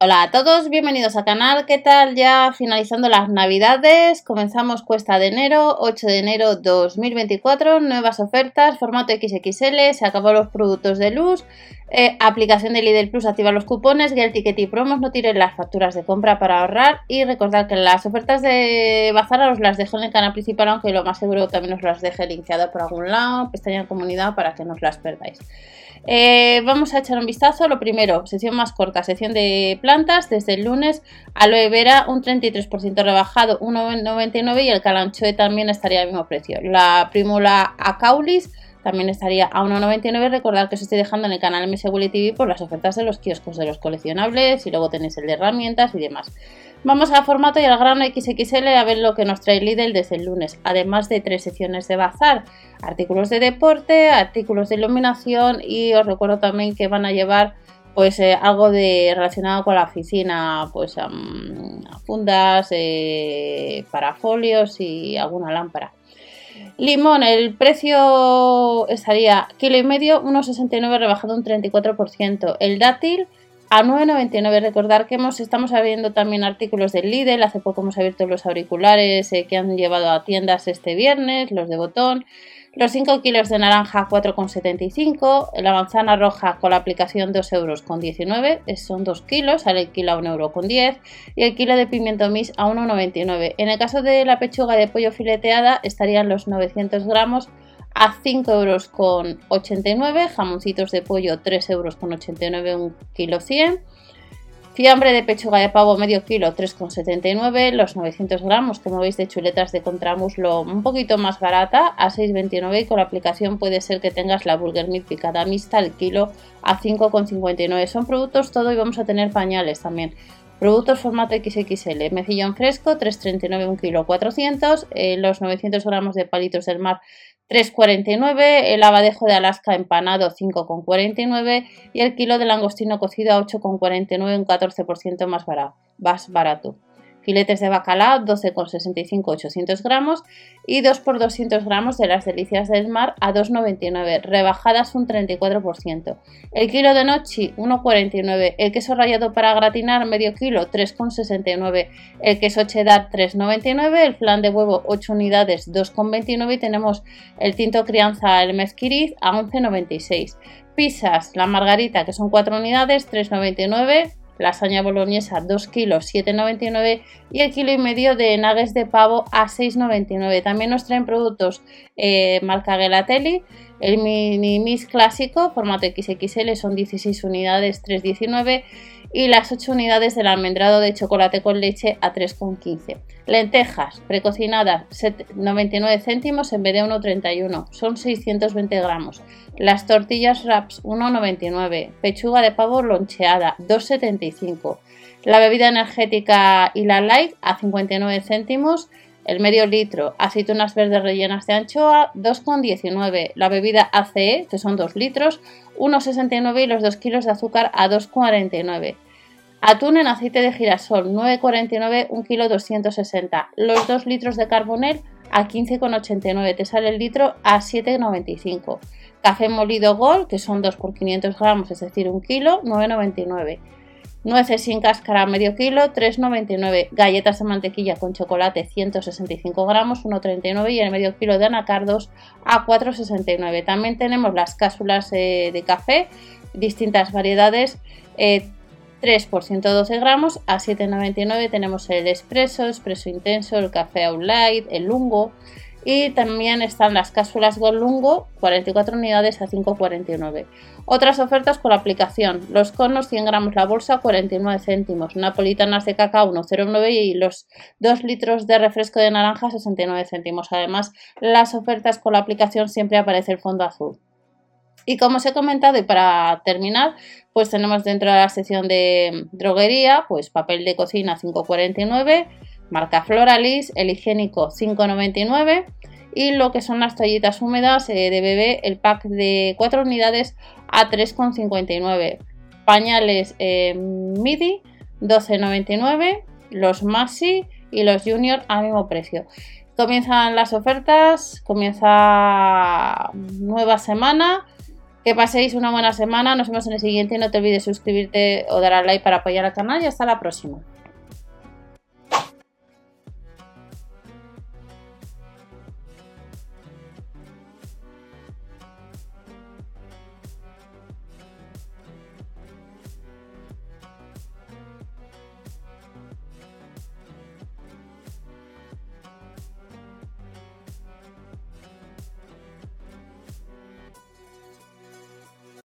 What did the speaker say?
Hola a todos, bienvenidos al canal. ¿Qué tal? Ya finalizando las navidades, comenzamos cuesta de enero, 8 de enero 2024, nuevas ofertas, formato XXL, se acabó los productos de luz, eh, aplicación de Lidl Plus, activa los cupones, el Ticket y promos, no tiren las facturas de compra para ahorrar y recordad que las ofertas de Bazar os las dejo en el canal principal, aunque lo más seguro también os las deje linkeado por algún lado, pestaña en comunidad para que no os las perdáis. Eh, vamos a echar un vistazo. Lo primero, sección más corta, sección de plantas. Desde el lunes, aloe vera un 33% rebajado, 1,99 y el calanchoe también estaría al mismo precio. La primula acaulis también estaría a 1,99. Recordad que os estoy dejando en el canal MS TV por las ofertas de los kioscos de los coleccionables y luego tenéis el de herramientas y demás. Vamos al formato y al grano XXL a ver lo que nos trae Lidl desde el lunes, además de tres secciones de bazar, artículos de deporte, artículos de iluminación y os recuerdo también que van a llevar pues eh, algo de relacionado con la oficina, pues fundas, eh, parafolios y alguna lámpara. Limón, el precio estaría kilo y medio, 1,69 rebajado un 34%. El dátil a 9,99. Recordar que hemos, estamos abriendo también artículos del Lidl. Hace poco hemos abierto los auriculares eh, que han llevado a tiendas este viernes, los de botón. Los 5 kilos de naranja 4,75. La manzana roja con la aplicación 2 euros con 19. Son 2 kilos, sale el kilo a 1 euro con 10. Y el kilo de pimiento mis a 1,99. En el caso de la pechuga de pollo fileteada estarían los 900 gramos a 5 euros con 89, jamoncitos de pollo 3 euros con 89 un kilo 100, fiambre de pechuga de pavo medio kilo 3,79, los 900 gramos como veis de chuletas de contramuslo un poquito más barata a 6,29 y con la aplicación puede ser que tengas la burger meat picada mixta al kilo a 5,59, son productos todo y vamos a tener pañales también. Productos formato XXL, mejillón fresco, 3,39 un kilo 400, eh, los 900 gramos de palitos del mar 3,49, el abadejo de Alaska empanado 5,49 y el kilo de langostino cocido a 8,49, un 14% más barato. Más barato filetes de bacalao 12,65 800 gramos y 2 por 200 gramos de las delicias del mar a 2,99 rebajadas un 34%. El kilo de nochi 1,49, el queso rallado para gratinar medio kilo 3,69, el queso cheddar 3,99, el flan de huevo 8 unidades 2,29 y tenemos el tinto crianza el mezquiriz a 11,96. Pizzas, la margarita que son 4 unidades 3,99 lasaña boloñesa 2 kilos 7,99 y el kilo y medio de nuggets de pavo a 6,99. También nos traen productos eh, marca Gelatelli, el mini mix clásico, formato XXL, son 16 unidades 3,19 y las 8 unidades del almendrado de chocolate con leche a 3,15. Lentejas precocinadas 99 céntimos en vez de 1,31, son 620 gramos. Las tortillas wraps 1,99. Pechuga de pavo loncheada 2,75. La bebida energética y la light a 59 céntimos. El medio litro, aceitunas verdes rellenas de anchoa, 2,19. La bebida ACE, que son 2 litros, 1,69 y los 2 kilos de azúcar a 2,49. Atún en aceite de girasol, 9,49, 1 kilo 260. Los 2 litros de carbonel a 15,89. Te sale el litro a 7,95. Café molido Gold, que son 2 por 500 gramos, es decir, 1 kilo, 9,99. Nueces sin cáscara, medio kilo, 3,99. Galletas de mantequilla con chocolate, 165 gramos, 1,39. Y el medio kilo de anacardos a 4,69. También tenemos las cápsulas eh, de café, distintas variedades. Eh, 3 por 112 gramos a 7,99 tenemos el espresso, espresso intenso, el café out light, el lungo y también están las cápsulas Gold Lungo 44 unidades a 5,49. Otras ofertas por la aplicación, los conos 100 gramos la bolsa 49 céntimos, napolitanas de cacao 1,09 y los 2 litros de refresco de naranja 69 céntimos. Además, las ofertas con la aplicación siempre aparece el fondo azul. Y como os he comentado, y para terminar, pues tenemos dentro de la sección de droguería, pues papel de cocina 5,49, marca Floralis, el higiénico 5,99 y lo que son las toallitas húmedas eh, de bebé, el pack de 4 unidades a 3,59. Pañales eh, MIDI 12,99, los Masi y los Junior al mismo precio. Comienzan las ofertas, comienza nueva semana Que paséis una buena semana, nos vemos en el siguiente no te olvides suscribirte o dar al like para apoyar al canal y hasta la próxima.